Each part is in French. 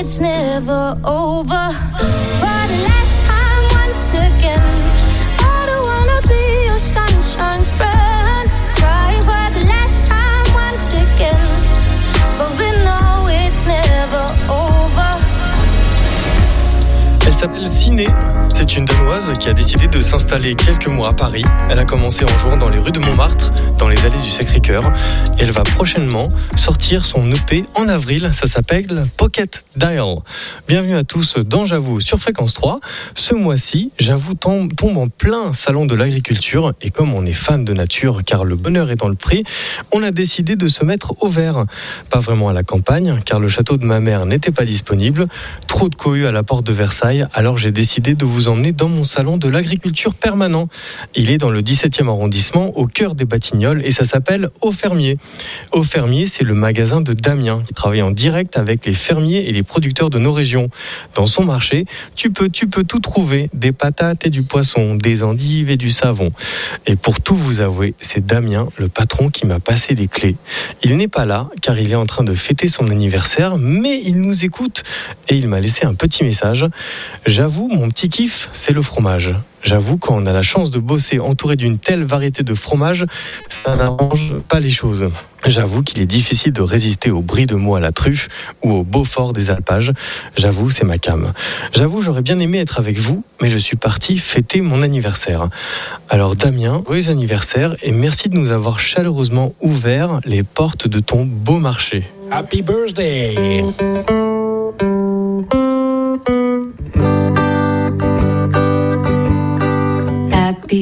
it's never over. For the last time, once again, s'appelle Ciné. C'est une Danoise qui a décidé de s'installer quelques mois à Paris. Elle a commencé en jouant dans les rues de Montmartre, dans les allées du Sacré-Cœur. Elle va prochainement sortir son EP en avril. Ça s'appelle Pocket Dial. Bienvenue à tous dans J'avoue sur Fréquence 3. Ce mois-ci, J'avoue tombe, en plein salon de l'agriculture. Et comme on est fan de nature, car le bonheur est dans le pré, on a décidé de se mettre au vert. Pas vraiment à la campagne, car le château de ma mère n'était pas disponible. Trop de cohue à la porte de Versailles. Alors j'ai décidé de vous emmener dans mon salon de l'agriculture permanent. Il est dans le 17e arrondissement, au cœur des Batignolles, et ça s'appelle Au Fermier. Au Fermier, c'est le magasin de Damien, qui travaille en direct avec les fermiers et les producteurs de nos régions. Dans son marché, tu peux, tu peux tout trouver, des patates et du poisson, des endives et du savon. Et pour tout vous avouer, c'est Damien, le patron, qui m'a passé les clés. Il n'est pas là, car il est en train de fêter son anniversaire, mais il nous écoute et il m'a laissé un petit message. J'avoue, mon petit kiff, c'est le fromage. J'avoue, quand on a la chance de bosser entouré d'une telle variété de fromages, ça n'arrange pas les choses. J'avoue qu'il est difficile de résister au brie de mots à la truffe ou au Beaufort des alpages. J'avoue, c'est ma cam. J'avoue, j'aurais bien aimé être avec vous, mais je suis parti fêter mon anniversaire. Alors Damien, joyeux anniversaire et merci de nous avoir chaleureusement ouvert les portes de ton beau marché. Happy birthday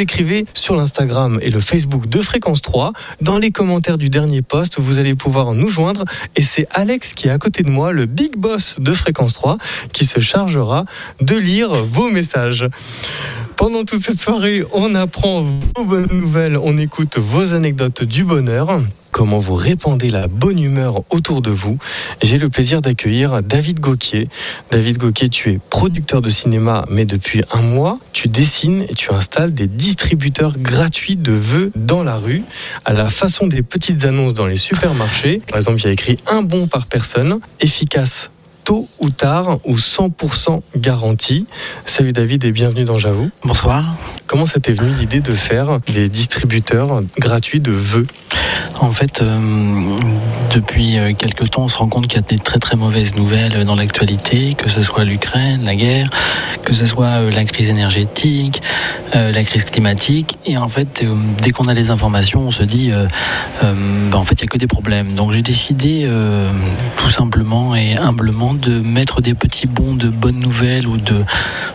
écrivez sur l'Instagram et le Facebook de Fréquence 3. Dans les commentaires du dernier post, vous allez pouvoir nous joindre. Et c'est Alex qui est à côté de moi, le big boss de Fréquence 3, qui se chargera de lire vos messages. Pendant toute cette soirée, on apprend vos bonnes nouvelles, on écoute vos anecdotes du bonheur. Comment vous répandez la bonne humeur autour de vous. J'ai le plaisir d'accueillir David Gauquier. David Gauquier, tu es producteur de cinéma, mais depuis un mois, tu dessines et tu installes des distributeurs gratuits de vœux dans la rue, à la façon des petites annonces dans les supermarchés. Par exemple, il y a écrit un bon par personne, efficace tôt ou tard ou 100% garantie. Salut David et bienvenue dans J'avoue. Bonsoir. Comment ça t'est venu l'idée de faire des distributeurs gratuits de vœux? En fait, euh, depuis euh, quelques temps, on se rend compte qu'il y a des très très mauvaises nouvelles dans l'actualité, que ce soit l'Ukraine, la guerre, que ce soit euh, la crise énergétique, euh, la crise climatique. Et en fait, euh, dès qu'on a les informations, on se dit, ben, en fait, il n'y a que des problèmes. Donc j'ai décidé, tout simplement et humblement, de mettre des petits bons de bonnes nouvelles ou de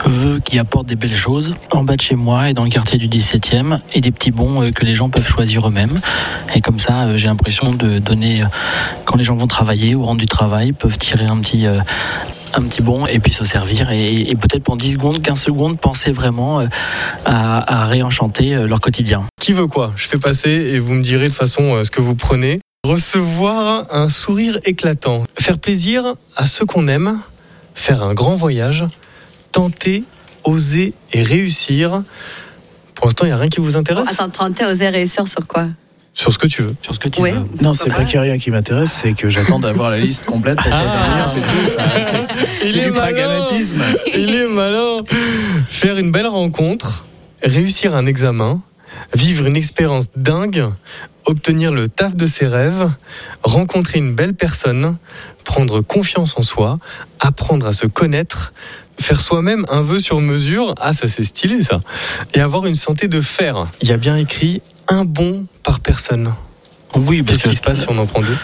vœux qui apportent des belles choses en bas de chez moi et dans le quartier du 17e, et des petits bons euh, que les gens peuvent choisir eux-mêmes. Et comme ça, euh, j'ai l'impression de donner, euh, quand les gens vont travailler ou rendre du travail, peuvent tirer un petit, un petit bon et puis se servir. Et, peut-être pour 10 secondes, 15 secondes, penser vraiment à, à réenchanter leur quotidien. Qui veut quoi? Je fais passer et vous me direz de façon ce que vous prenez. Recevoir un sourire éclatant, faire plaisir à ceux qu'on aime, faire un grand voyage, tenter, oser et réussir. Pour l'instant, il n'y a rien qui vous intéresse? Attends, tenter oser réussir sur quoi? Sur ce que tu veux. Sur ce que tu Oui. veux. Non, c'est pas qu'il n'y a rien qui m'intéresse, c'est que j'attends d'avoir la liste complète pour choisir le mien, c'est tout. Enfin, c'est- Il C'est est du malin. pragmatisme. Il est malin. Faire une belle rencontre, réussir un examen, vivre une expérience dingue, obtenir le taf de ses rêves, rencontrer une belle personne, prendre confiance en soi, apprendre à se connaître, faire soi-même un vœu sur mesure, ah ça c'est stylé ça, et avoir une santé de fer. Il y a bien écrit un bon par personne. Oui, parce Qu'est-ce que qui se passe si on en prend deux?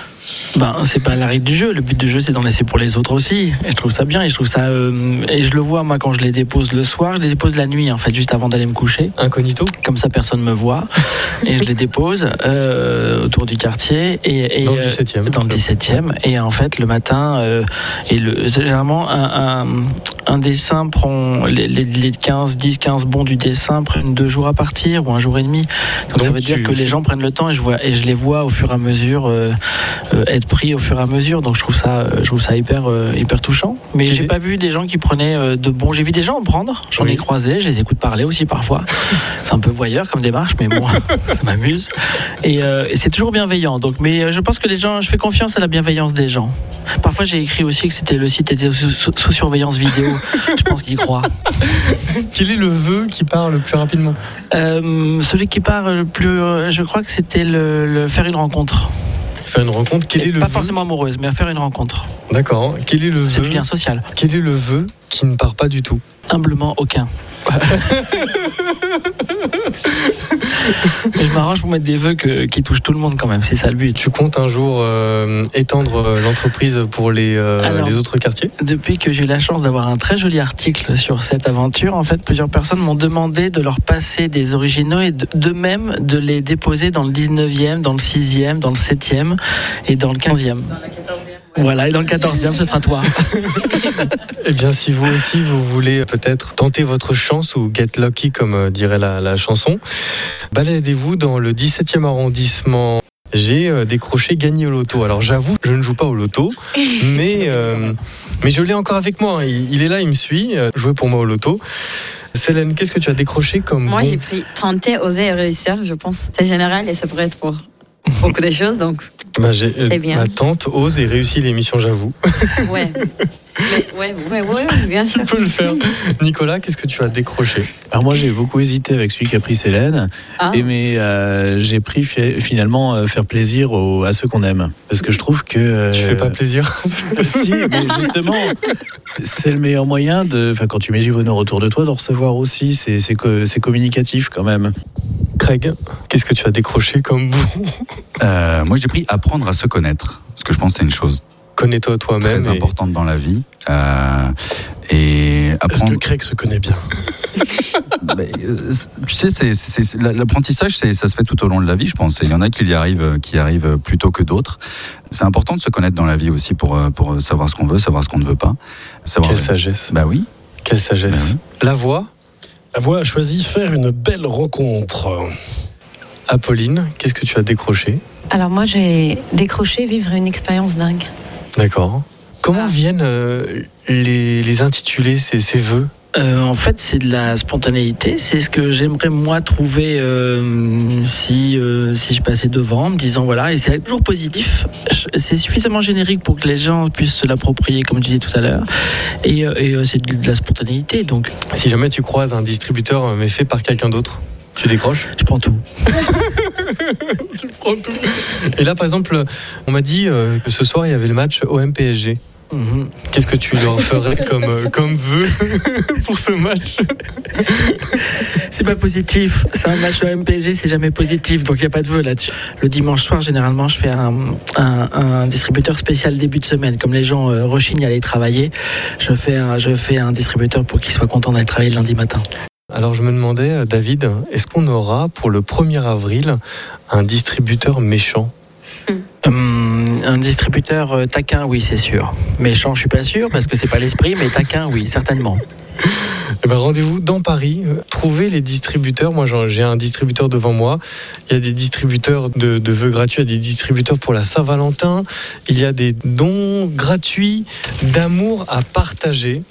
Ben, c'est pas la règle du jeu. Le but du jeu, c'est d'en laisser pour les autres aussi. Et je trouve ça bien. Et je trouve ça. euh, et je le vois, moi, quand je les dépose le soir, je les dépose la nuit, en fait, juste avant d'aller me coucher. Incognito Comme ça, personne me voit. et je les dépose euh, autour du quartier. Et, et, Dans le euh, 17e. Dans le 17e. Et en fait, le matin, euh, et le, généralement un, un, un dessin prend les, les, les 15, 10, 15 bons du dessin prennent deux jours à partir ou un jour et demi. Donc, ça veut dire que les gens prennent le temps et je vois et je les vois au fur et à mesure être pris au fur et à mesure. Donc je trouve ça, euh, je trouve ça hyper euh, hyper touchant. Mais j'ai pas vu des gens qui prenaient euh, de bons. J'ai vu des gens en prendre. J'en Oui. ai croisé. Je les écoute parler aussi parfois. C'est un peu voyeur comme démarche, mais bon, ça m'amuse. Et, euh, et c'est toujours bienveillant. Donc, mais euh, je pense que les gens, je fais confiance à la bienveillance des gens. Parfois, j'ai écrit aussi que c'était le site était sous, sous- sous surveillance vidéo. je pense qu'ils croient. Quel est le vœu qui part le plus rapidement? Euh, celui qui part le plus, euh, je crois que c'était le, le faire une rencontre. Faire une rencontre. Quel est le pas vœu forcément amoureuse, mais faire une rencontre. D'accord. Quel est le C'est vœu du lien social. Quel est le vœu qui ne part pas du tout? Humblement, aucun. Mais je m'arrange pour mettre des vœux que- qui touchent tout le monde quand même, c'est ça le but. Tu comptes un jour euh, étendre euh, l'entreprise pour les, euh, Alors. les autres quartiers? Depuis que j'ai eu la chance d'avoir un très joli article sur cette aventure, en fait, plusieurs personnes m'ont demandé de leur passer des originaux et de- d'eux-mêmes de les déposer dans le 19e, dans le 6e, dans le 7e et dans le 15e. Voilà, et dans le 14e, ce sera toi. Eh bien, si vous aussi, vous voulez peut-être tenter votre chance ou get lucky, comme euh, dirait la, la chanson, baladez-vous dans le 17e arrondissement. J'ai euh, décroché gagné au loto. Alors j'avoue, je ne joue pas au loto, mais, euh, mais je l'ai encore avec moi. Il, il est là, il me suit. euh, jouer pour moi au loto. Célène, qu'est-ce que tu as décroché comme Moi, bon j'ai pris tenter, oser et réussir, je pense. C'est général et ça pourrait être pour beaucoup de choses, donc Bah, euh, C'est bien. Ma tante ose et réussit l'émission, j'avoue. ouais. Mais, ouais, ouais, ouais, bien sûr. tu peux le faire. Nicolas, qu'est-ce que tu as décroché? Alors moi j'ai beaucoup hésité avec celui qu'a pris Célène, Ah. et mais euh, j'ai pris fi- finalement euh, faire plaisir aux- à ceux qu'on aime, parce que je trouve que euh, Tu fais pas plaisir si, mais justement, c'est le meilleur moyen de, enfin, quand tu mets du bonheur autour de toi, de recevoir aussi. C'est c'est co- c'est communicatif quand même. Craig, qu'est-ce que tu as décroché comme bon Euh, moi, j'ai pris apprendre à se connaître. Parce que je pense que c'est une chose Connais-toi toi-même. très et- importante dans la vie. Euh, et Est-ce apprendre. que Craig se connaît bien euh, tu sais, c'est- c'est- c'est- l'apprentissage, ça se fait tout au long de la vie, je pense. Il y en a qui y arrivent, qui arrivent plus tôt que d'autres. C'est important de se connaître dans la vie aussi pour, pour savoir ce qu'on veut, savoir ce qu'on ne veut pas. Savoir Quelle sagesse. Bah oui. Quelle sagesse. La voix, La voix a choisi faire une belle rencontre. Apolline, qu'est-ce que tu as décroché? Alors moi j'ai décroché vivre une expérience dingue. D'accord. Comment Ah. viennent euh, les, les intitulés, ces, ces vœux? Euh, en fait, c'est de la spontanéité. C'est ce que j'aimerais moi trouver euh, si euh, si je passais devant, en me disant voilà. Et c'est toujours positif. C'est suffisamment générique pour que les gens puissent se l'approprier, comme je disais tout à l'heure. Et, et, c'est de la spontanéité. Donc, Si jamais tu croises un distributeur mais fait par quelqu'un d'autre, tu décroches? Je prends tout. Tu prends tout. Et là, par exemple, on m'a dit euh, que ce soir, il y avait le match OM-PSG. Mhm. Qu'est-ce que tu leur ferais comme, euh, comme vœu pour ce match C'est pas positif. C'est un match au MPG, c'est jamais positif. Donc il n'y a pas de vœu là-dessus. Le dimanche soir, généralement, je fais un, un- un distributeur spécial début de semaine. Comme les gens euh, rechignent à aller travailler, je fais un, je fais un distributeur pour qu'ils soient contents d'aller travailler le lundi matin. Alors, je me demandais, euh, David, est-ce qu'on aura pour le 1er avril un distributeur méchant? Hum, un distributeur euh, taquin, oui, c'est sûr. Méchant, je suis pas sûr parce que c'est pas l'esprit, mais taquin, oui, certainement. Eh ben, rendez-vous dans Paris. euh, Trouvez les distributeurs. Moi, j'ai un distributeur devant moi. Il y a des distributeurs de, vœux gratuits. Il y a des distributeurs pour la Saint-Valentin. Il y a des dons gratuits d'amour à partager.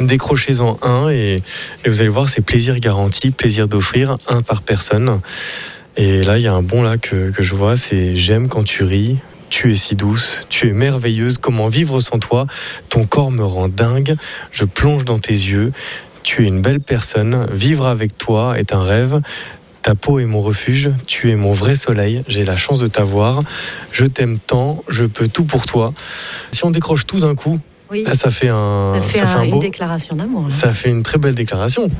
Décrochez-en un et, et vous allez voir, c'est plaisir garanti, plaisir d'offrir, un par personne. Et là, il y a un bon là que, que je vois, c'est j'aime quand tu ris. Tu es si douce, tu es merveilleuse, comment vivre sans toi? Ton corps me rend dingue, je plonge dans tes yeux, tu es une belle personne, vivre avec toi est un rêve. Ta peau est mon refuge, tu es mon vrai soleil, j'ai la chance de t'avoir, je t'aime tant, je peux tout pour toi. Si on décroche tout d'un coup, Oui. là ça fait un, Ça fait, ça fait un- un une beau, déclaration d'amour. ça fait une très belle déclaration.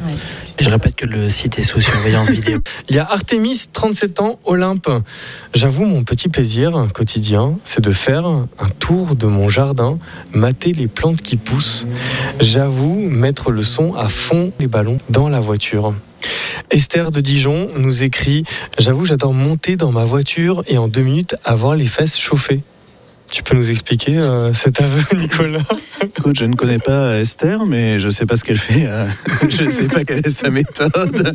Je répète que le site est sous surveillance vidéo. Il y a Artemis, 37 ans, Olympe. J'avoue, mon petit plaisir quotidien, c'est de faire un tour de mon jardin, mater les plantes qui poussent. J'avoue, mettre le son à fond des ballons dans la voiture. Esther de Dijon nous écrit J'avoue, j'adore monter dans ma voiture et en deux minutes avoir les fesses chauffées. Tu peux nous expliquer euh, cet aveu, Nicolas? Écoute, je ne connais pas Esther, mais je sais pas ce qu'elle fait. euh, je ne sais pas quelle est sa méthode.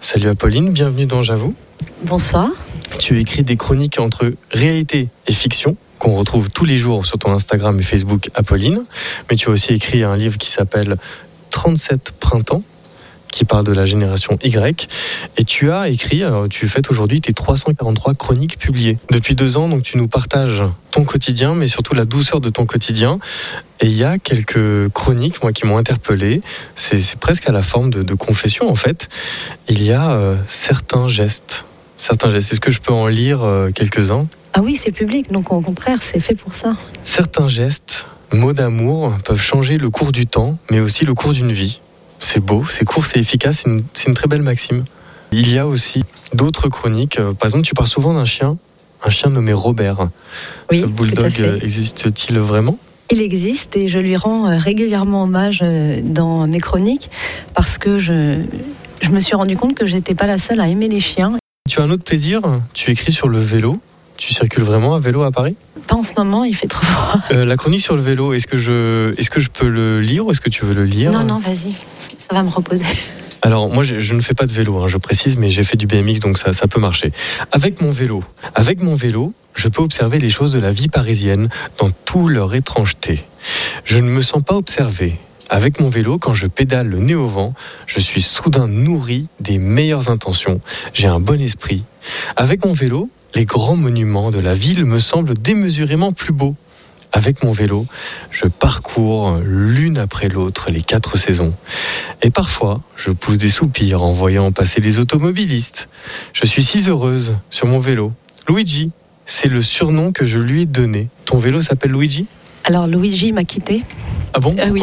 Salut Apolline, bienvenue dans J'avoue. Bonsoir. Tu écris des chroniques entre réalité et fiction qu'on retrouve tous les jours sur ton Instagram et Facebook Apolline. Mais tu as aussi écrit un livre qui s'appelle 37 printemps qui parle de la génération Y. Et tu as écrit, tu fêtes aujourd'hui tes 343 chroniques publiées. Depuis deux ans, donc tu nous partages ton quotidien, mais surtout la douceur de ton quotidien. Et il y a quelques chroniques, moi, qui m'ont interpellé. C'est c'est presque à la forme de, de confession, en fait. Il y a euh, certains gestes. Certains gestes. Est-ce que je peux en lire euh, quelques-uns? Ah oui, c'est public, donc au contraire, c'est fait pour ça. Certains gestes, mots d'amour, peuvent changer le cours du temps, mais aussi le cours d'une vie. C'est beau, c'est court, c'est efficace, c'est une, très belle maxime. Il y a aussi d'autres chroniques. Euh, Par exemple, tu parles souvent d'un chien, un chien nommé Robert. Oui, Ce bulldog euh, existe-t-il vraiment? Il existe et je lui rends euh, régulièrement hommage dans mes chroniques parce que je, je me suis rendu compte que j'étais pas la seule à aimer les chiens. Tu as un autre plaisir? Tu écris sur le vélo? Tu circules vraiment à vélo à Paris? Pas en ce moment, il fait trop froid. Euh, La chronique sur le vélo, est-ce que, je, est-ce que je peux le lire ou est-ce que tu veux le lire? Non, non, vas-y, ça va me reposer. Alors moi je, ne fais pas de vélo, hein, je précise, mais j'ai fait du BMX donc ça, ça peut marcher. Avec mon vélo, avec mon vélo, je peux observer les choses de la vie parisienne dans toute leur étrangeté. Je ne me sens pas observé. Avec mon vélo, quand je pédale le nez au vent, je suis soudain nourri des meilleures intentions. J'ai un bon esprit. Avec mon vélo, les grands monuments de la ville me semblent démesurément plus beaux. Avec mon vélo, je parcours l'une après l'autre les quatre saisons. Et parfois, je pousse des soupirs en voyant passer les automobilistes. Je suis si heureuse sur mon vélo. Luigi, c'est le surnom que je lui ai donné. Ton vélo s'appelle Luigi? Alors Luigi m'a quitté. Ah bon? Ah oui.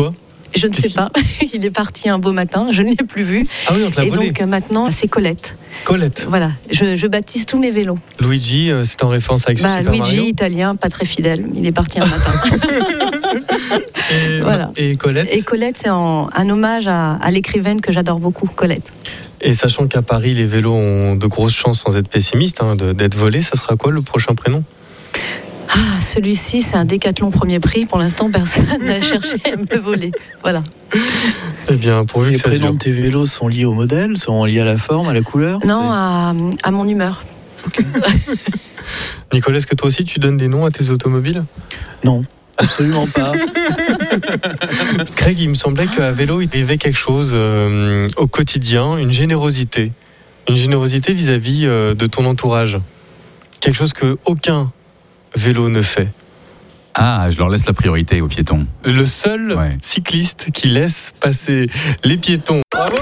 Je ne sais pas. Il est parti un beau matin, je ne l'ai plus vu. Ah oui, on te l'a Et volé. donc euh, maintenant, c'est Colette. Colette. Voilà, je, je baptise tous mes vélos. Luigi, euh, c'est en référence avec Bah, Super Luigi, Mario. italien, pas très fidèle. Il est parti un matin. Et, Voilà. et Colette. Et Colette, c'est en- un hommage à, à l'écrivaine que j'adore beaucoup, Colette. Et sachant qu'à Paris, les vélos ont de grosses chances, sans être pessimiste, hein, de- d'être volés, ça sera quoi le prochain prénom? Ah, celui-ci, c'est un décathlon premier prix. Pour l'instant, personne n'a cherché à me le voler. Voilà. Eh bien, pourvu Les que ça prénoms dure. de tes vélos sont liés au modèle, sont liés à la forme, à la couleur Non, à, à mon humeur. Nicolas, est-ce que toi aussi tu donnes des noms à tes automobiles? Non, absolument pas. Craig, il me semblait qu'à vélo, il y avait quelque chose euh, au quotidien, une générosité. Une générosité vis-à-vis euh, de ton entourage. Quelque chose que aucun vélo ne fait. Ah, je leur laisse la priorité aux piétons. Le seul Ouais. cycliste qui laisse passer les piétons. Bravo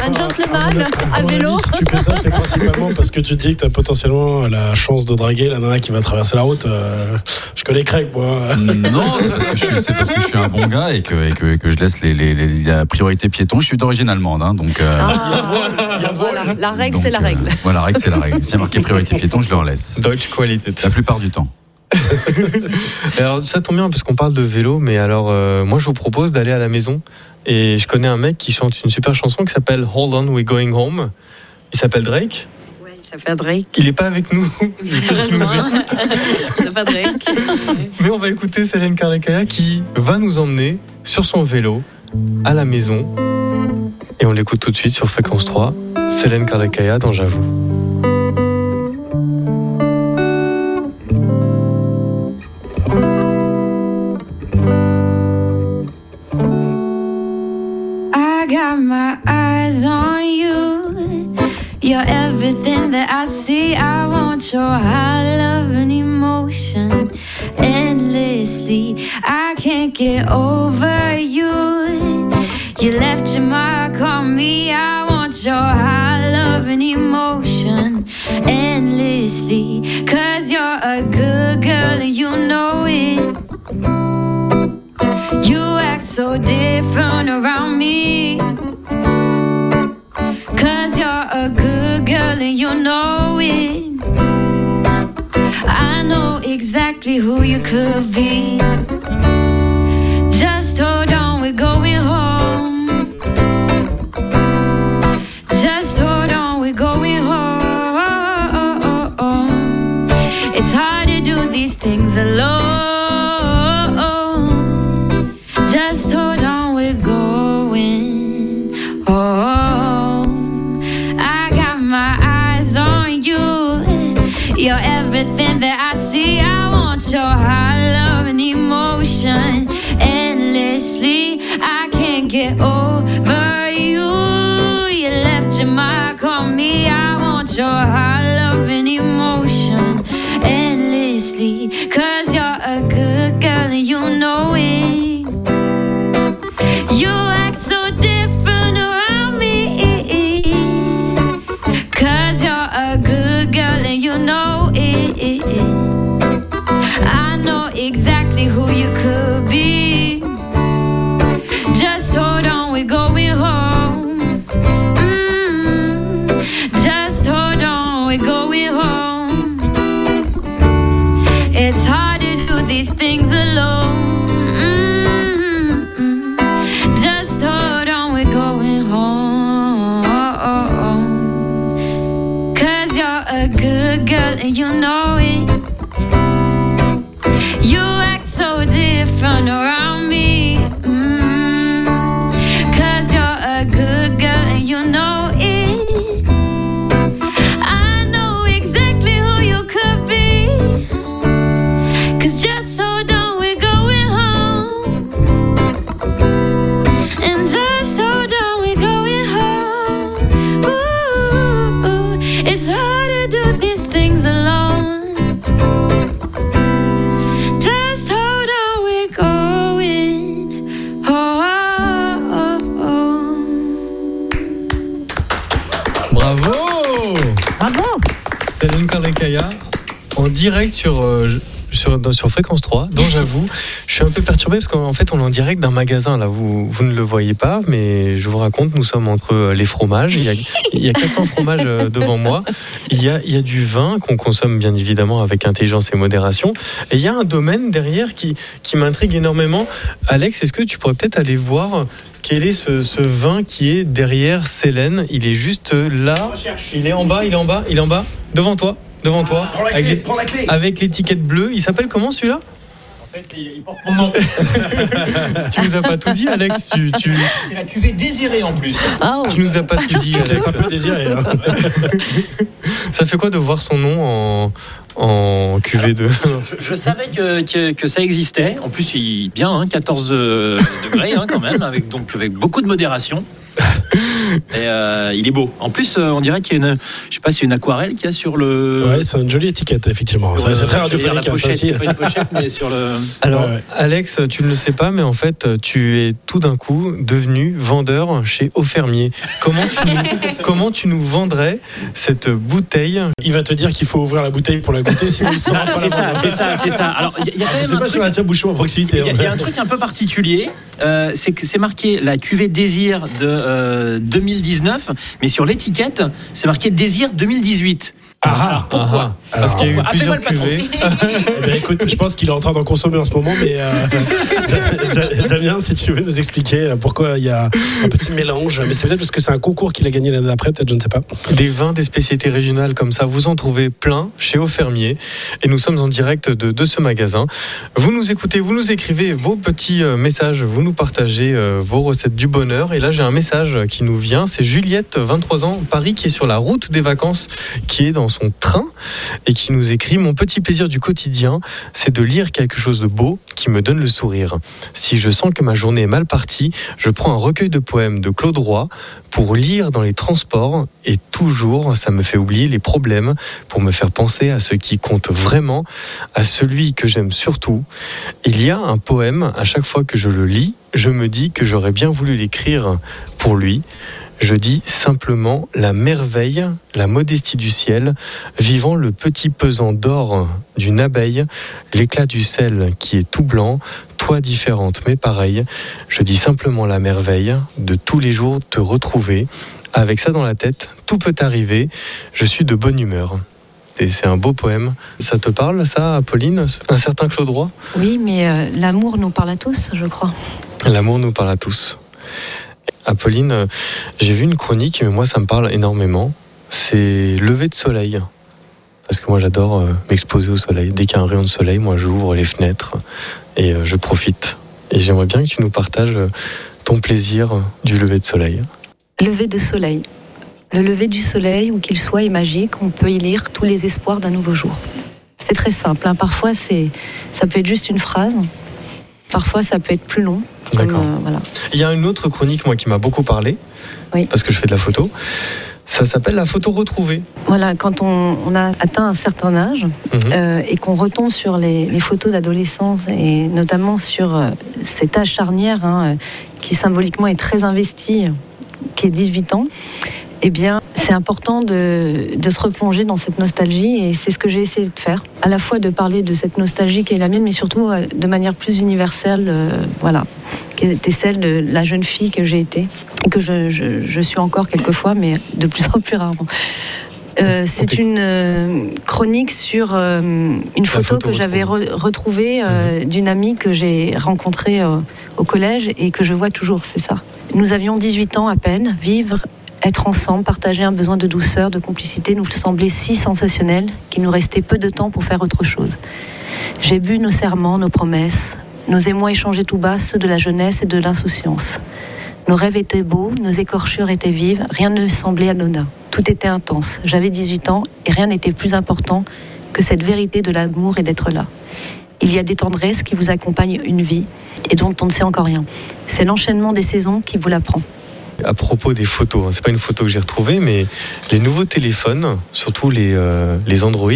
Un gentleman à À mon vélo. si tu fais ça, c'est principalement parce que tu te dis que tu as potentiellement la chance de draguer la nana qui va traverser la route. Euh, je connais Craig, moi. Non, c'est parce, que je suis- c'est parce que je suis un bon gars et que, et que, et que je laisse les, les- les- la priorité piéton. Je suis d'origine allemande, hein, donc. euh, Ah, voilà. La règle, c'est la euh, règle. voilà, la règle, c'est la règle. S'il y a marqué priorité piéton, je leur laisse. Deutsche Qualität. La plupart du temps. Alors ça tombe bien parce qu'on parle de vélo, mais alors euh, moi je vous propose d'aller à la maison et je connais un mec qui chante une super chanson qui s'appelle Hold On We're Going Home. Il s'appelle Drake. Oui, ça fait Drake. Il est pas avec nous. Il pas Drake. Mais on va écouter Céline Carlecaya qui va nous emmener sur son vélo à la maison. Et on l'écoute tout de suite sur Fréquence 3. Céline Carlecaya dans J'avoue. Everything that I see. I want your high love and emotion endlessly. I can't get over you. You left your mark on me. I want your high love and emotion endlessly. Cause you're a good girl and you know it. You act so different around me. A good girl and you know it. I know exactly who you could be. Your high love and emotion endlessly. Cause you're a good girl and you know it. You act so different around me. Cause you're a good girl and you know it. I know exactly who you could you know direct sur, euh, sur, dans- sur Fréquence 3, dont j'avoue, je suis un peu perturbé parce qu'en fait on est en direct d'un magasin, là vous, vous ne le voyez pas, mais je vous raconte, nous sommes entre euh, les fromages, il y a, il y a 400 fromages euh, devant moi, il y, a, il y a du vin qu'on consomme bien évidemment avec intelligence et modération, et il y a un domaine derrière qui, qui m'intrigue énormément. Alex, est-ce que tu pourrais peut-être aller voir quel est ce, ce vin qui est derrière Célène? Il est juste là, il est en bas, il est en bas, il est en bas, devant toi, devant toi, Prends la avec clé, les- prends la clé. avec l'étiquette bleue. Il s'appelle comment celui-là En fait, il porte mon nom. Tu nous as pas tout dit, Alex. Tu, tu, C'est la cuvée désirée en plus. Oh, tu nous as pas tout dit, laisse Alex. un peu désirer. hein. Ça fait quoi de voir son nom en, en QV2 Je, je savais que, que, que ça existait. En plus, il bien, hein, 14 euh, degrés hein, quand même, avec, donc, avec beaucoup de modération. Et euh, il est beau. En plus, euh, on dirait qu'il y a une, je sais pas, c'est une aquarelle qu'il y a sur le. Ouais, c'est une jolie étiquette, effectivement. C'est- Ouais, c'est très radiophonique, La hein, ça pochette, aussi. c'est pas une pochette, mais sur le. Alors, Ouais, ouais. Alex, tu ne le sais pas, mais en fait, tu es tout d'un coup devenu vendeur chez Au Fermier. Comment tu nous, comment tu nous vendrais cette bouteille Il va te dire qu'il faut ouvrir la bouteille pour la goûter, sinon il Ah, pas c'est ça, c'est ça, c'est ça. Alors, il y, a- y Je sais un pas si truc- on a un bouchon à proximité. Il y, a- il y a hein. un truc un peu particulier, euh, c'est que c'est marqué la cuvée désir de euh, 2019, mais sur l'étiquette, c'est marqué désir 2018. Ah, ah. Alors pourquoi Ah, Parce qu'il y a eu plusieurs cuvées. Eh ben, écoute, je pense qu'il est en train d'en consommer en ce moment, mais euh, Da- Da- Damien, si tu veux nous expliquer pourquoi il y a un petit mélange, mais c'est peut-être parce que c'est un concours qu'il a gagné l'année d'après, peut-être, je ne sais pas. Des vins, des spécialités régionales comme ça, vous en trouvez plein chez Au Fermier. Et nous sommes en direct de, de ce magasin. Vous nous écoutez, vous nous écrivez vos petits euh, messages, vous nous partagez euh, vos recettes du bonheur. Et là, j'ai un message qui nous vient. C'est Juliette, 23 ans, Paris, qui est sur la route des vacances, qui est dans son train et qui nous écrit Mon petit plaisir du quotidien, c'est de lire quelque chose de beau qui me donne le sourire. Si je sens que ma journée est mal partie, je prends un recueil de poèmes de Claude Roy pour lire dans les transports et toujours ça me fait oublier les problèmes pour me faire penser à ce qui compte vraiment, à celui que j'aime surtout. Il y a un poème, à chaque fois que je le lis, je me dis que j'aurais bien voulu l'écrire pour lui. Je dis simplement la merveille, la modestie du ciel, vivant le petit pesant d'or d'une abeille, l'éclat du sel qui est tout blanc, toi différente mais pareille. Je dis simplement la merveille de tous les jours te retrouver. Avec ça dans la tête, tout peut arriver. Je suis de bonne humeur. Et c'est un beau poème. Ça te parle, ça, Apolline? Un certain Claude Roy? Oui, mais euh, l'amour nous parle à tous, je crois. L'amour nous parle à tous. Apolline, euh, j'ai vu une chronique, mais moi ça me parle énormément. C'est lever de soleil. Parce que moi j'adore euh, m'exposer au soleil. Dès qu'il y a un rayon de soleil, moi j'ouvre les fenêtres et euh, je profite. Et j'aimerais bien que tu nous partages ton plaisir du lever de soleil. Lever de soleil. Le lever du soleil, où qu'il soit, est magique. On peut y lire tous les espoirs d'un nouveau jour. C'est très simple. hein. Parfois, c'est, ça peut être juste une phrase. Parfois, ça peut être plus long. D'accord. euh, voilà. Il y a une autre chronique, moi, qui m'a beaucoup parlé, Oui. parce que je fais de la photo. Ça s'appelle la photo retrouvée. Voilà, quand on, on a atteint un certain âge Mhm. euh, et qu'on retombe sur les, les photos d'adolescence et notamment sur euh, cet âge charnière hein, euh, qui symboliquement est très investi, qui est 18 ans, eh bien, c'est important de, de se replonger dans cette nostalgie et c'est ce que j'ai essayé de faire. À la fois de parler de cette nostalgie qui est la mienne, mais surtout euh, de manière plus universelle, euh, voilà, qui était celle de la jeune fille que j'ai été et que je, je- je suis encore quelquefois, mais de plus en plus rarement. Euh, c'est une euh, chronique sur euh, une photo, photo que j'avais re- retrouvée euh, d'une amie que j'ai rencontrée au collège et que je vois toujours, c'est ça. Nous avions 18 ans à peine, vivre, être ensemble, partager un besoin de douceur, de complicité nous semblait si sensationnel qu'il nous restait peu de temps pour faire autre chose. J'ai bu nos serments, nos promesses, nos émois échangés tout bas, ceux de la jeunesse et de l'insouciance. Nos rêves étaient beaux, nos écorchures étaient vives, rien ne semblait anodin. Tout était intense. J'avais 18 ans et rien n'était plus important que cette vérité de l'amour et d'être là. Il y a des tendresses qui vous accompagnent une vie et dont on ne sait encore rien. C'est l'enchaînement des saisons qui vous l'apprend. À propos des photos, hein, c'est pas une photo que j'ai retrouvée, mais les nouveaux téléphones, surtout les, euh, les Android,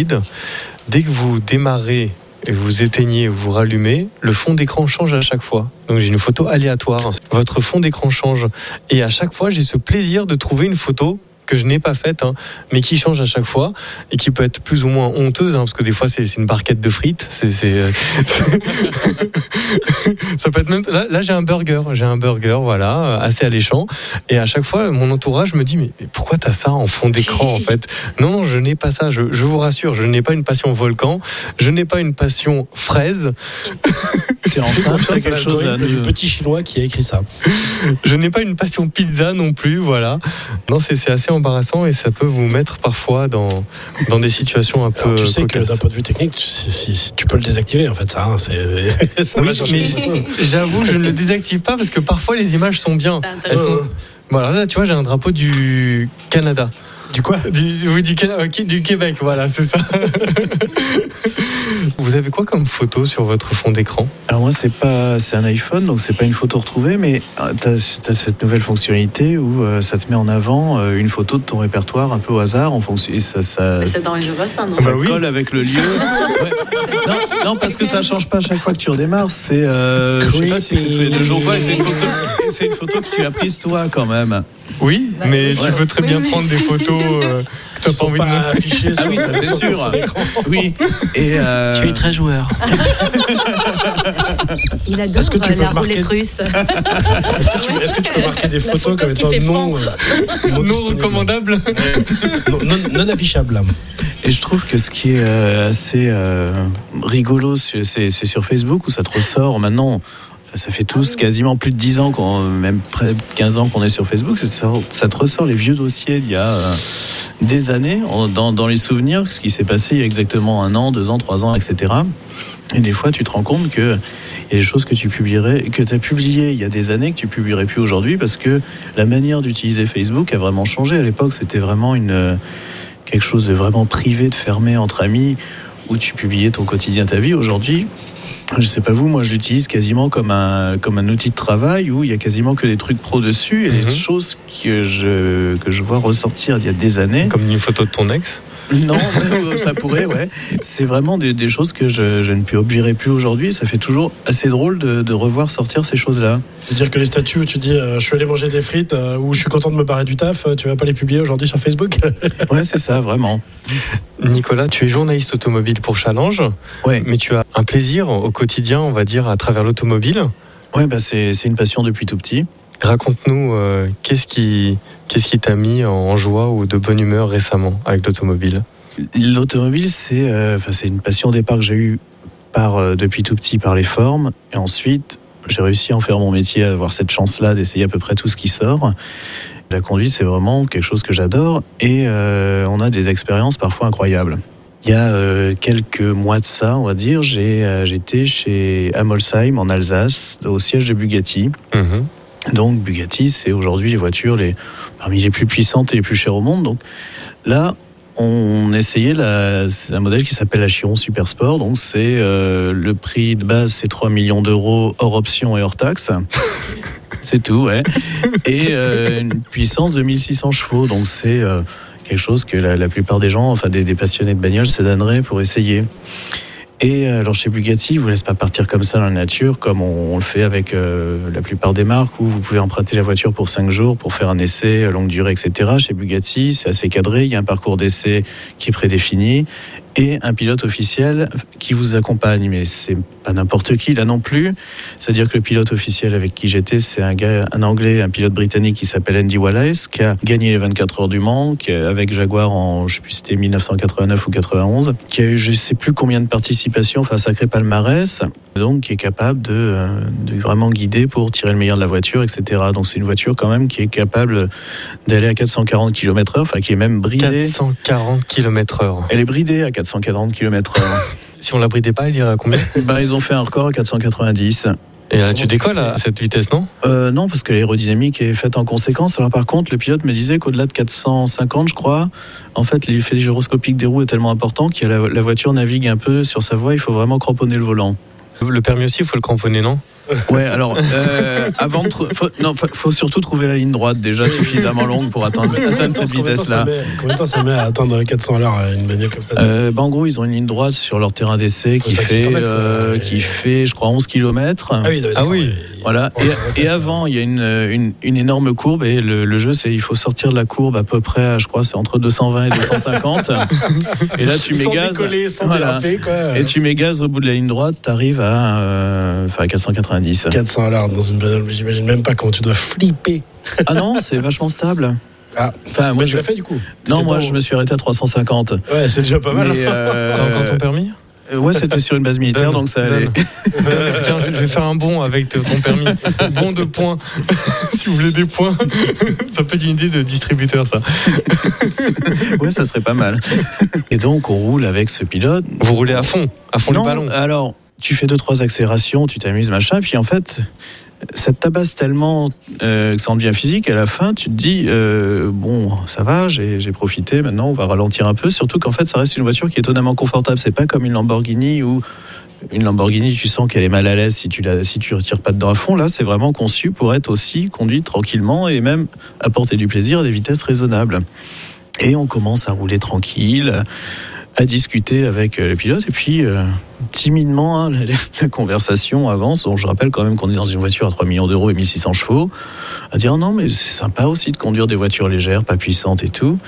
dès que vous démarrez et vous éteignez ou vous rallumez, le fond d'écran change à chaque fois. Donc j'ai une photo aléatoire. Votre fond d'écran change. Et à chaque fois, j'ai ce plaisir de trouver une photo que je n'ai pas faite, hein, mais qui change à chaque fois et qui peut être plus ou moins honteuse, hein, parce que des fois c'est une barquette de frites. C'est, euh, ça peut être même. Là, là, j'ai un burger, j'ai un burger, voilà, euh, assez alléchant. Et à chaque fois, mon entourage me dit mais mais pourquoi t'as ça en fond d'écran en fait? Non, non, je n'ai pas ça. Je, je vous rassure, je n'ai pas une passion volcan, je n'ai pas une passion fraise, T'es confiance à quelque chose à du petit chinois qui a écrit ça. je n'ai pas une passion pizza non plus, voilà. Non, c'est assez embarrassant et ça peut vous mettre parfois dans dans des situations un Alors, peu tu sais que cocasses. d'un point de vue technique, tu, si- si- si tu peux le désactiver en fait, ça. hein, ça Oui, mais j'avoue, je ne le désactive pas parce que parfois les images sont bien. Elles sont... Voilà, là, tu vois, j'ai un drapeau du Canada. Du quoi Du, du, euh, du Québec, voilà, c'est ça. Vous avez quoi comme photo sur votre fond d'écran? Alors moi c'est pas c'est un iPhone donc c'est pas une photo retrouvée mais tu as, cette nouvelle fonctionnalité où euh, ça te met en avant euh, une photo de ton répertoire un peu au hasard en fonction ça ça, Mais C'est dans les jeux ça, non ça Bah oui. colle avec le lieu. Ouais. Non, non, parce que ça change pas à chaque fois que tu redémarres. C'est, euh, je sais pas si c'est tous les deux jours une, c'est une photo que tu as prise toi quand même. Oui, mais tu peux très bien prendre des photos euh, que tu n'as pas envie de pas affichés Ah sur- oui, ça c'est sûr. Oui. Et euh, Tu es très joueur. Il adore Est-ce que tu euh, peux la marquer- roulette russe. Est-ce que, tu, est-ce que tu peux marquer des photos photo comme étant non, euh, non Non disponibles recommandable non, non, non affichables. Et je trouve que ce qui est euh, assez euh, rigolo, c'est c'est sur Facebook où ça te ressort maintenant. Ça fait tous quasiment plus de 10 ans, qu'on- même près de 15 ans qu'on est sur Facebook. Ça, ça te ressort les vieux dossiers d'il y a euh, des années, dans, dans les souvenirs, ce qui s'est passé il y a exactement un an, deux ans, trois ans, etc. Et des fois, tu te rends compte que il y a des choses que tu publierais, que tu as publiées il y a des années, que tu publierais plus aujourd'hui, parce que la manière d'utiliser Facebook a vraiment changé. À l'époque, c'était vraiment une quelque chose de vraiment privé, de fermé entre amis, où tu publiais ton quotidien, ta vie. Aujourd'hui, je sais pas vous, moi je l'utilise quasiment comme un, comme un outil de travail où il y a quasiment que des trucs pro dessus et Mhm. des choses que je, que je vois ressortir il y a des années. Comme une photo de ton ex? Non, mais ça pourrait, ouais. C'est vraiment des, des choses que je, je ne publierai plus aujourd'hui. Ça fait toujours assez drôle de, de revoir sortir ces choses-là. C'est-à-dire que les statuts où tu dis euh, je suis allé manger des frites euh, ou je suis content de me barrer du taf, euh, tu vas pas les publier aujourd'hui sur Facebook Ouais, c'est ça, vraiment. Nicolas, tu es journaliste automobile pour Challenge, Ouais, mais tu as un plaisir au quotidien, on va dire, à travers l'automobile. ouais bah c'est une passion depuis tout petit. Raconte-nous, euh, qu'est-ce qui qu'est-ce qui t'a mis en joie ou de bonne humeur récemment avec l'automobile? L'automobile, c'est euh, c'est une passion au départ que j'ai eue par, euh, depuis tout petit par les formes. Et ensuite, j'ai réussi à en faire mon métier, à avoir cette chance-là d'essayer à peu près tout ce qui sort. La conduite, c'est vraiment quelque chose que j'adore. Et euh, on a des expériences parfois incroyables. Il y a quelques mois de ça, on va dire, j'ai, j'étais chez Amolsheim en Alsace, au siège de Bugatti. Mhm. Donc Bugatti, c'est aujourd'hui les voitures les, parmi les plus puissantes et les plus chères au monde. Donc là, on essayait la, un modèle qui s'appelle la Chiron Super Sport. Donc c'est euh, le prix de base, c'est 3 millions d'euros hors option et hors taxe. c'est tout, ouais. Et euh, une puissance de 1600 chevaux. Donc c'est euh, quelque chose que la, la plupart des gens, enfin des, des passionnés de bagnole, se donneraient pour essayer. Et euh, alors chez Bugatti, ils vous laissent pas partir comme ça dans la nature, comme on, le fait avec euh, la plupart des marques, où vous pouvez emprunter la voiture pour 5 jours pour faire un essai euh, longue durée, etc. Chez Bugatti, c'est assez cadré, il y a un parcours d'essai qui est prédéfini et un pilote officiel qui vous accompagne. Mais c'est pas n'importe qui là non plus. C'est-à-dire que le pilote officiel avec qui j'étais, c'est un gars, un Anglais, un pilote britannique qui s'appelle Andy Wallace, qui a gagné les 24 heures du Mans, qui, avec Jaguar en, je sais plus, si c'était 1989 ou 91, qui a eu je sais plus combien de participations, enfin sacré palmarès, donc qui est capable de, euh, de vraiment guider pour tirer le meilleur de la voiture, etc. Donc c'est une voiture quand même qui est capable d'aller à 440 km/h, enfin qui est même bridée. 440 km/h. Elle est bridée à 440 km/h. Si on la bridait pas, elle irait à combien? Bah, ils ont fait un record à 490. Et là, tu décolles à cette vitesse, non? Euh, non, parce que l'aérodynamique est faite en conséquence. Alors par contre, le pilote me disait qu'au-delà de 450, je crois, en fait, l'effet gyroscopique des roues est tellement important que la, la voiture navigue un peu sur sa voie. Il faut vraiment cramponner le volant. Le permis aussi, il faut le cramponner, non? Ouais, alors euh, avant faut, non, faut, faut surtout trouver la ligne droite déjà suffisamment longue pour atteindre, atteindre cette vitesse-là. Combien de temps ça met à atteindre 400 à l'heure à une bagnole comme ça Euh, bah, en gros, ils ont une ligne droite sur leur terrain d'essai qui fait, 600 mètres, quoi. euh, Et- qui fait, je crois, 11 km. Ah oui, Ah oui. Voilà. Et, avant, il y a une, une, une énorme courbe et le, le jeu, c'est il faut sortir de la courbe à peu près, à, je crois, c'est entre 220 et 250. et là, tu sans Voilà. Et tu mets gaz au bout de la ligne droite, t'arrives à, euh, enfin, à 490. 400 à l'heure dans une bagnole, j'imagine même pas comment tu dois flipper. Ah non, c'est vachement stable. Ah. Enfin, moi, je, l'ai fait du coup. non, moi, je me suis arrêté à 350. Ouais, c'est déjà pas mal. Mais, euh, T'as encore ton permis? euh, ouais, c'était sur une base militaire, Donne, donc ça allait. Donne. Tiens, je je vais faire un bon avec ton permis. Bon de points. si vous voulez des points, ça peut être une idée de distributeur, ça. Ouais, ça serait pas mal. Et donc, on roule avec ce pilote. Vous roulez à fond, à fond non, le ballon. alors, tu fais deux, trois accélérations, tu t'amuses, machin, puis en fait, ça te tabasse tellement euh, que ça en devient physique. À la fin, tu te dis, euh, bon, ça va, j'ai profité, maintenant, on va ralentir un peu. Surtout qu'en fait, ça reste une voiture qui est étonnamment confortable. C'est pas comme une Lamborghini où. Une Lamborghini, tu sens qu'elle est mal à l'aise si tu la, si tu retires pas dedans à fond. Là, c'est vraiment conçu pour être aussi conduite tranquillement et même apporter du plaisir à des vitesses raisonnables. Et on commence à rouler tranquille, à discuter avec euh, le pilote. Et puis, euh, timidement, hein, la, conversation avance. Bon, je rappelle quand même qu'on est dans une voiture à 3 millions d'euros et 1600 chevaux. À dire non, mais c'est sympa aussi de conduire des voitures légères, pas puissantes et tout.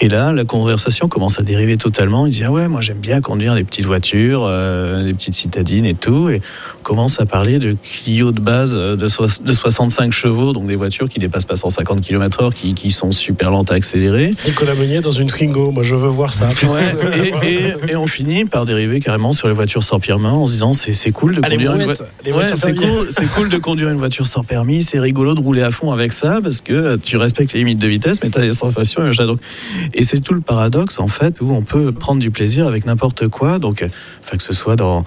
Et là, la conversation commence à dériver totalement. Il dit ah ouais, moi j'aime bien conduire des petites voitures, euh, des petites citadines et tout. Et on commence à parler de Clio de base euh, de, so- de 65 chevaux, donc des voitures qui dépassent pas 150 km/h, qui, qui sont super lentes à accélérer. Nicolas Meunier dans une Twingo, moi je veux voir ça. Ouais, et, et- et on finit par dériver carrément sur les voitures sans permis en se disant c'est c'est cool de Ah, les conduire une voiture. Ouais, c'est cool, c'est cool de conduire une voiture sans permis, c'est rigolo de rouler à fond avec ça parce que tu respectes les limites de vitesse, mais tu as des sensations et Et c'est tout le paradoxe en fait où on peut prendre du plaisir avec n'importe quoi, donc euh, enfin, que ce soit dans,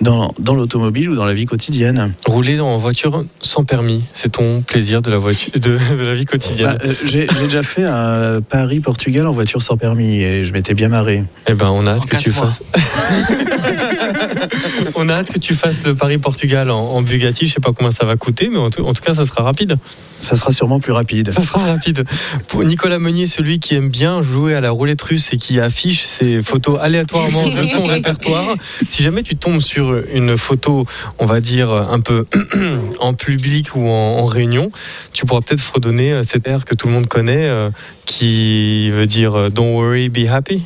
dans, dans l'automobile ou dans la vie quotidienne. Rouler en voiture sans permis, c'est ton plaisir de la, voiture, de, de la vie quotidienne. Bah, euh, J'ai déjà fait un Paris-Portugal en voiture sans permis et je m'étais bien marré. Eh ben, on a hâte En que tu mois. fasses. on a hâte que tu fasses le Paris-Portugal en, en Bugatti. Je sais pas combien ça va coûter, mais en tout, en tout cas, ça sera rapide. Ça sera sûrement plus rapide. Ça sera rapide. Pour Nicolas Meunier, celui qui aime bien jouer à la roulette russe et qui affiche ses photos aléatoirement de son répertoire, si jamais tu tombes sur une photo, on va dire, un peu en public ou en, en réunion, tu pourras peut-être fredonner euh, cet air que tout le monde connaît, euh, qui veut dire euh, Don't worry, be happy.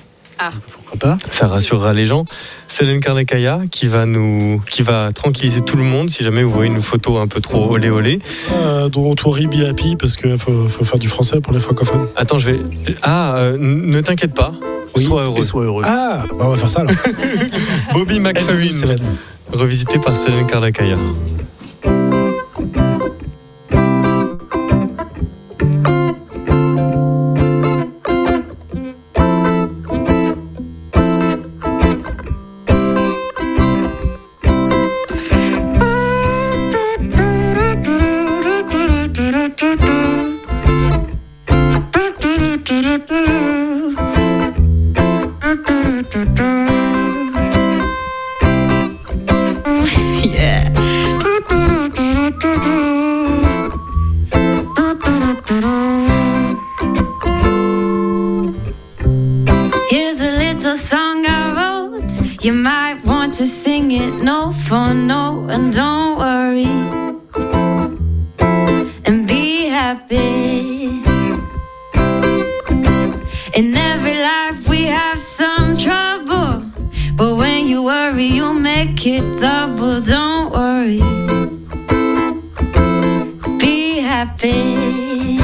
Pourquoi pas Ça rassurera les gens. Céline Karnekaya qui va nous, qui va tranquilliser tout le monde si jamais vous voyez une photo un peu trop olé olé. Euh, Don't worry, be happy, parce qu'il faut, faut faire du français pour les francophones. Attends, je vais. Ah, euh, ne t'inquiète pas. Sois heureux. Et sois heureux. Ah, bah on va faire ça alors. Bobby McFerrin, revisité par Céline Karnekaya. You worry, you'll make it double. Don't worry. Be happy.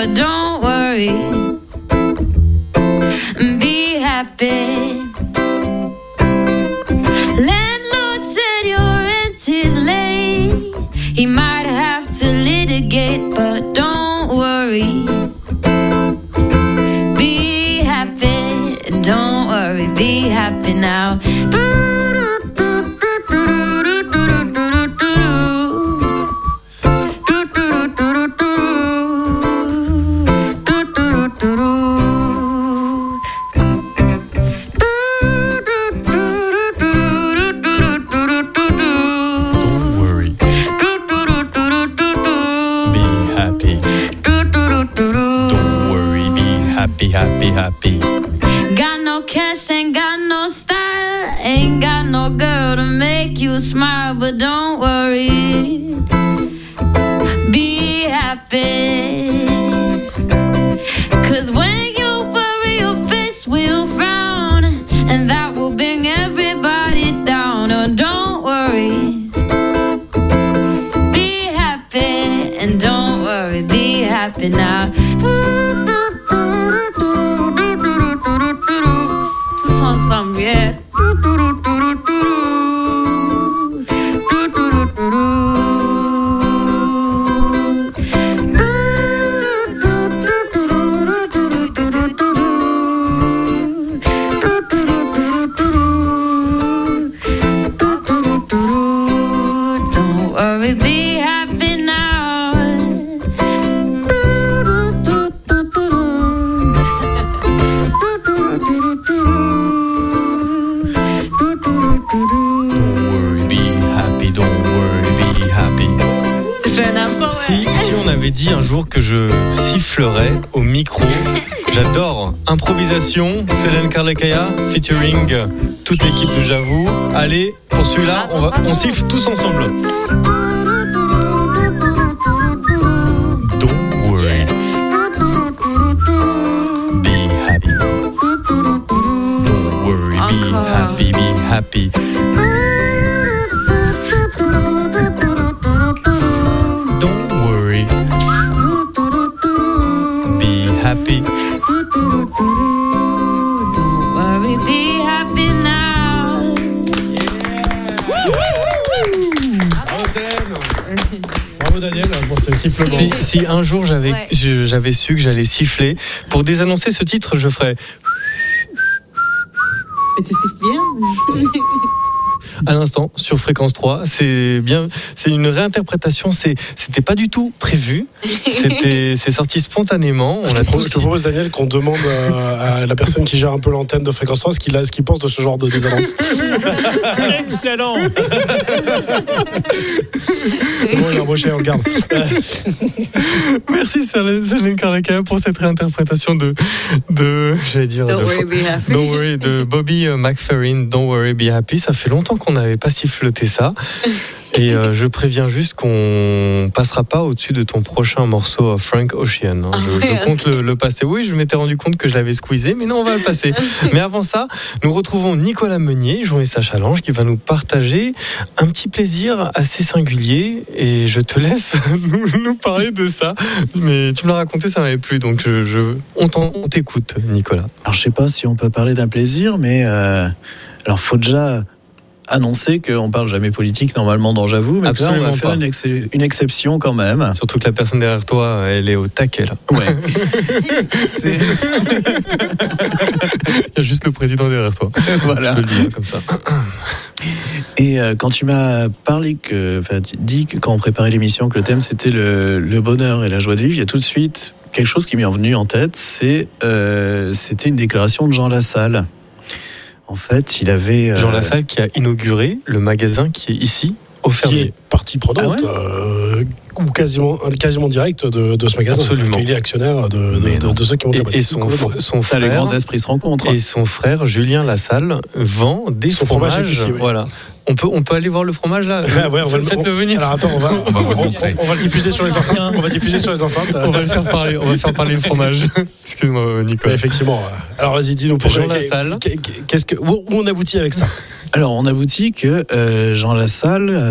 but don't but don't worry. Si, si on avait dit un jour que je sifflerais au micro, j'adore. Improvisation, Célène Carlecaya, featuring toute l'équipe de J'avoue. Allez, pour celui-là, on, va, on siffle tous ensemble. Don't worry. Be happy. Don't worry. Be happy. Sifflement. Si, si un jour j'avais Ouais. j'avais su que j'allais siffler, pour désannoncer ce titre, je ferais Et tu siffles bien? à l'instant sur fréquence 3. C'est bien, c'est une réinterprétation. C'est, c'était pas du tout prévu. C'était, c'est sorti spontanément. On Je te, a pro- tous- je te propose, Daniel, qu'on demande à la personne qui gère un peu l'antenne de Fréquence 3 ce qu'il a- ce qu'il pense de ce genre de désannonce. Excellent C'est bon, il est embauché, on le garde. Merci Céline Carleca pour cette réinterprétation de, de, j'allais dire, Don't de- worry, be happy. Don't worry de Bobby McFerrin. Don't worry, be happy. Ça fait longtemps qu'on n'avait pas siffloté ça. Et euh, je préviens juste qu'on passera pas au-dessus de ton prochain morceau euh, Frank Ocean. hein. Ah Je, compte le, le passer. Oui, je m'étais rendu compte que je l'avais squeezé, mais non, on va le passer. mais avant ça, nous retrouvons Nicolas Meunier, journaliste Challenge, qui va nous partager un petit plaisir assez singulier. Et je te laisse nous, nous parler de ça. Mais tu me l'as raconté, ça m'avait plu. Donc je, je- on t'écoute, Nicolas. Alors je sais pas si on peut parler d'un plaisir, mais euh, alors faut déjà annoncé qu'on parle jamais politique normalement dans J'avoue, mais que là, on va faire une, ex- une exception quand même. Surtout que la personne derrière toi, elle est au taquet là. Ouais. Il y a juste le président derrière toi. voilà. Je te le dis hein, comme ça. Et euh, quand tu m'as parlé que, enfin, tu dit que quand on préparait l'émission que le thème c'était le, le bonheur et la joie de vivre, il y a tout de suite quelque chose qui m'est revenu en tête. C'est euh, c'était une déclaration de Jean Lassalle. En fait, il avait euh, Jean Lassalle qui a inauguré le magasin qui est ici, au Qui est partie prenante, Ah euh, ou quasiment, quasiment direct de, de ce magasin. Absolument. Qu'il est actionnaire de, de- Mais de- non. de ceux qui ont Et, et son, les frère grands esprits se rencontrent. et son frère Julien Lassalle vend des Son fromage fromages. est ici, oui. Voilà. On peut, on peut aller voir le fromage là. Ah ouais, on va le- Faites-le venir. Alors attends, on va, On va le on- montrer. on va le diffuser sur les enceintes. On va diffuser sur les enceintes. On va le faire parler. On va faire parler le fromage. Excuse-moi, Nicolas. effectivement. euh, Alors vas-y, dis-nous pour Jean Lassalle. Qu'est-ce que où où on aboutit avec ça? Alors, on aboutit que euh, Jean Lassalle, euh,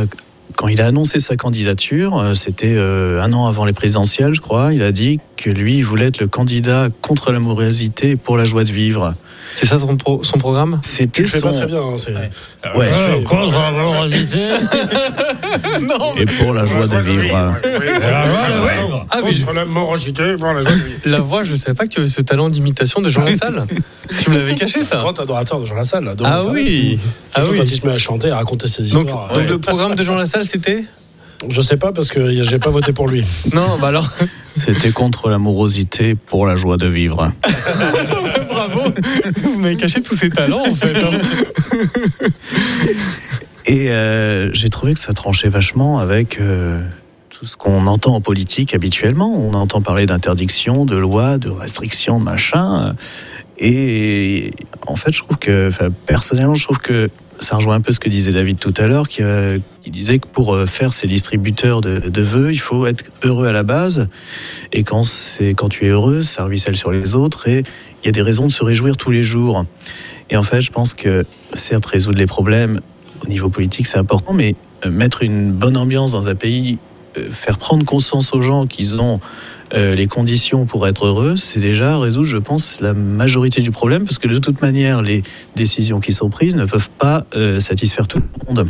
quand il a annoncé sa candidature, euh, c'était euh, un an avant les présidentielles, je crois, il a dit que lui, il voulait être le candidat contre la morosité pour la joie de vivre. C'est ça son, pro- son programme? C'était son... pas très bien. hein, Ouais. Euh, Contre la morosité. Non. Et pour la joie de vivre. La morosité, bon, la joie de vivre. la voix, je savais pas que tu avais ce talent d'imitation de Jean Lassalle. tu me l'avais caché ça. Grand adorateur de Jean Lassalle. Ah oui. Ah oui. Quand il se met à chanter, à raconter ses histoires. donc Ouais. le programme de Jean Lassalle, c'était? Je sais pas parce que j'ai pas voté pour lui. Non, bah alors. C'était contre la morosité pour la joie de vivre. Bravo. Vous m'avez caché tous ces talents en fait. hein. Et euh, j'ai trouvé que ça tranchait vachement avec euh, tout ce qu'on entend en politique habituellement. On entend parler d'interdiction, de loi, de restriction, de machin. Et en fait, je trouve que, personnellement, je trouve que ça rejoint un peu ce que disait David tout à l'heure, qui, euh, disait que pour euh, faire ces distributeurs de, vœux, il faut être heureux à la base. Et quand, quand tu es heureux, ça ruisselle sur les autres. Et il y a des raisons de se réjouir tous les jours. Et en fait, je pense que, certes, résoudre les problèmes au niveau politique, c'est important, mais euh, mettre une bonne ambiance dans un pays, faire prendre conscience aux gens qu'ils ont euh, les conditions pour être heureux, c'est déjà résoudre, je pense, la majorité du problème, parce que de toute manière, les décisions qui sont prises ne peuvent pas euh, satisfaire tout le monde.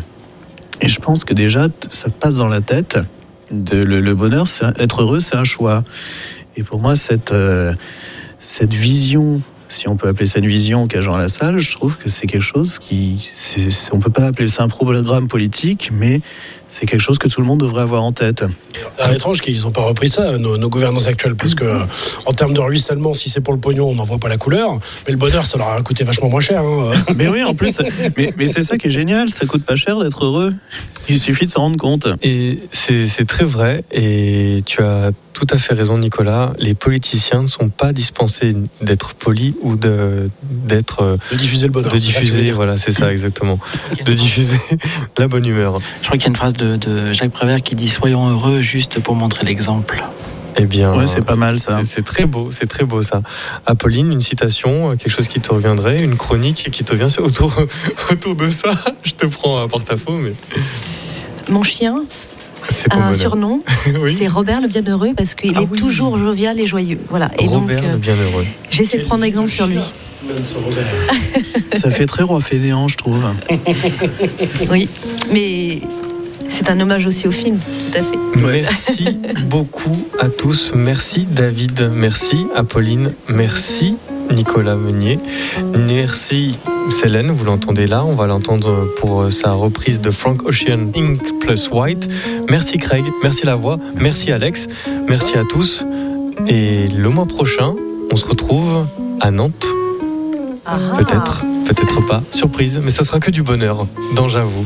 Et je pense que déjà, ça passe dans la tête. De, le, bonheur, un- être heureux, c'est un choix. Et pour moi, cette, euh, cette vision, si on peut appeler ça une vision qu'a Jean Lassalle, je trouve que c'est quelque chose qui. on peut pas appeler ça un programme politique, mais c'est quelque chose que tout le monde devrait avoir en tête. C'est étrange qu'ils n'ont pas repris ça, nos, nos gouvernants actuels, parce que euh, en termes de ruissellement, si c'est pour le pognon, on n'en voit pas la couleur, mais le bonheur, ça leur a coûté vachement moins cher. hein. Mais oui, en plus, mais, mais c'est ça qui est génial, ça coûte pas cher d'être heureux. Il suffit de s'en rendre compte. Et c'est c'est très vrai, et tu as tout à fait raison, Nicolas. Les politiciens ne sont pas dispensés d'être polis ou de- d'être. euh, De diffuser le bonheur. De diffuser, voilà, c'est ça exactement. De diffuser la bonne humeur. Je crois qu'il y a une phrase de, de Jacques Prévert qui dit Soyons heureux juste pour montrer l'exemple. Eh bien, Ouais, c'est pas mal, ça. c'est- très beau, c'est très beau ça. Apolline, une citation, euh, quelque chose qui te reviendrait, une chronique qui te vient sur- autour, autour de ça. Je te prends à porte-à-faux, mais Mon chien a un bonheur. surnom, Oui. c'est Robert le Bienheureux parce qu'il Ah est oui. toujours jovial et joyeux. Voilà. Et Robert donc, euh, le bienheureux. j'essaie de prendre exemple sur lui. Ça fait très roi fainéant, je trouve. Oui, mais c'est un hommage aussi au film, tout à fait. Merci beaucoup à tous. Merci David, merci Apolline, merci Nicolas Meunier, merci Célène, vous l'entendez là, on va l'entendre pour sa reprise de Frank Ocean Ink plus White. Merci Craig, merci la voix, merci Alex, merci à tous. Et le mois prochain, on se retrouve à Nantes, Ah. peut-être, peut-être pas, surprise, mais ça sera que du bonheur, dans J'avoue.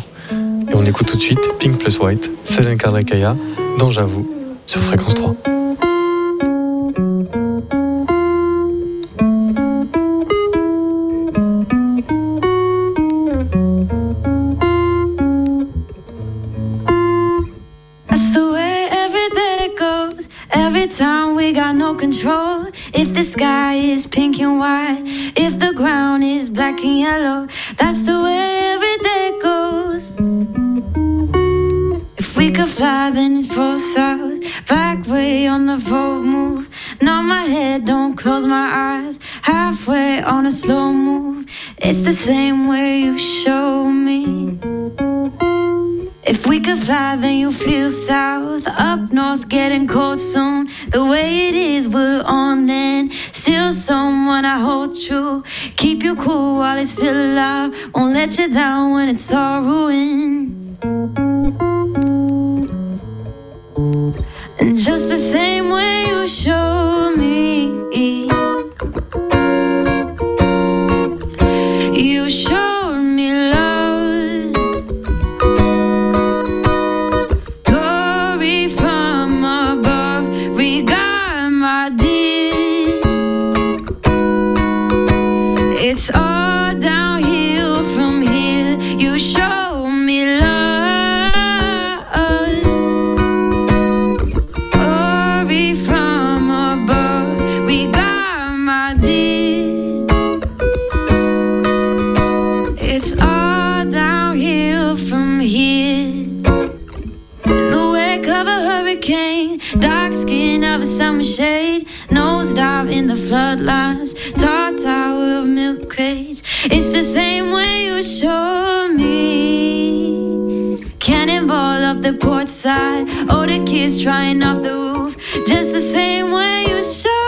Et on écoute tout de suite Pink plus White, Célène Kardakaya, dans J'avoue, sur Fréquence 3. That's the way every day goes. Every time we got no control. If the sky is pink and white, if the ground is black and yellow, that's the way every day If we could fly, then it's full south. Back way on the road move. Nod my head, don't close my eyes. Halfway on a slow move. It's the same way you show me. If we could fly, then you'll feel south. Up north, getting cold soon. The way it is, we're on land. Still someone I hold true. Keep you cool while it's still alive. Won't let you down when it's all ruined. And just the same way you show me. From here. The wake of a hurricane, dark skin of a summer shade, nose dive in the floodlines, tall tower of milk crates. It's the same way you show me. Cannonball up the port side, older kids trying off the roof, just the same way you showed